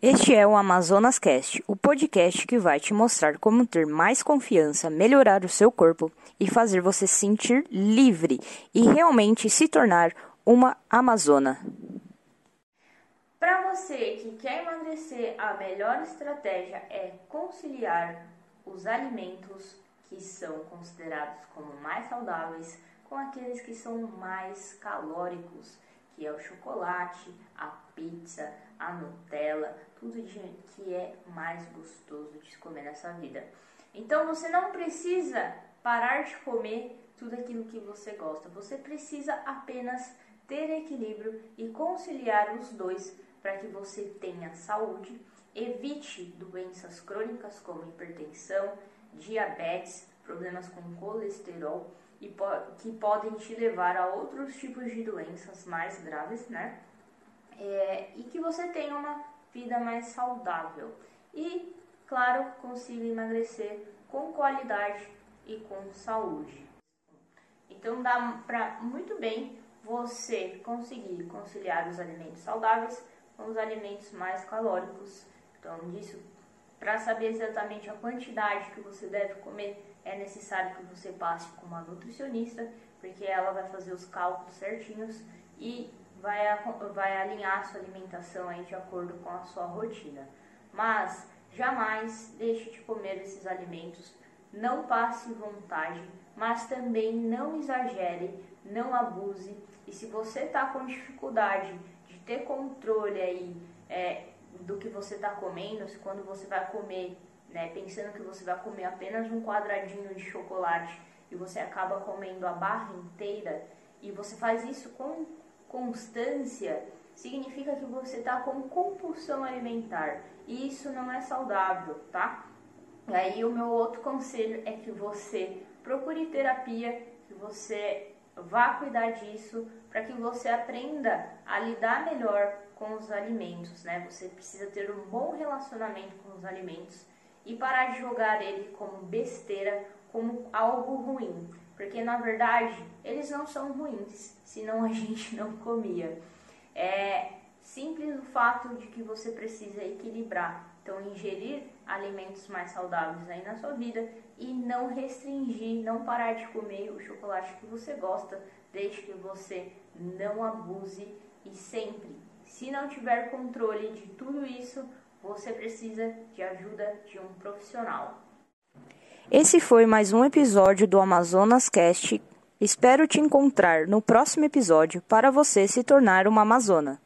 Este é o Amazonas Cast, o podcast que vai te mostrar como ter mais confiança, melhorar o seu corpo e fazer você se sentir livre e realmente se tornar uma amazona. Para você que quer emagrecer, a melhor estratégia é conciliar os alimentos que são considerados como mais saudáveis com aqueles que são mais calóricos que é o chocolate, a pizza, a Nutella, tudo de, que é mais gostoso de comer nessa vida. Então você não precisa parar de comer tudo aquilo que você gosta. Você precisa apenas ter equilíbrio e conciliar os dois para que você tenha saúde, evite doenças crônicas como hipertensão, diabetes, problemas com colesterol e po que podem te levar a outros tipos de doenças mais graves, né? É, e que você tenha uma vida mais saudável. E, claro, consiga emagrecer com qualidade e com saúde. Então dá para muito bem você conseguir conciliar os alimentos saudáveis com os alimentos mais calóricos. Então, disso para saber exatamente a quantidade que você deve comer, é necessário que você passe com uma nutricionista, porque ela vai fazer os cálculos certinhos e vai, vai alinhar a sua alimentação aí de acordo com a sua rotina. Mas jamais deixe de comer esses alimentos, não passe vontade, mas também não exagere, não abuse. E se você está com dificuldade de ter controle aí, é, do que você está comendo, quando você vai comer, né, pensando que você vai comer apenas um quadradinho de chocolate e você acaba comendo a barra inteira e você faz isso com constância, significa que você está com compulsão alimentar e isso não é saudável, tá? E aí o meu outro conselho é que você procure terapia, que você vá cuidar disso para que você aprenda a lidar melhor com os alimentos, né? Você precisa ter um bom relacionamento com os alimentos e parar de jogar ele como besteira, como algo ruim, porque na verdade eles não são ruins, senão a gente não comia. É simples o fato de que você precisa equilibrar, então ingerir alimentos mais saudáveis aí na sua vida e não restringir, não parar de comer o chocolate que você gosta, desde que você não abuse e sempre se não tiver controle de tudo isso, você precisa de ajuda de um profissional. Esse foi mais um episódio do Amazonas Cast. Espero te encontrar no próximo episódio para você se tornar uma Amazona.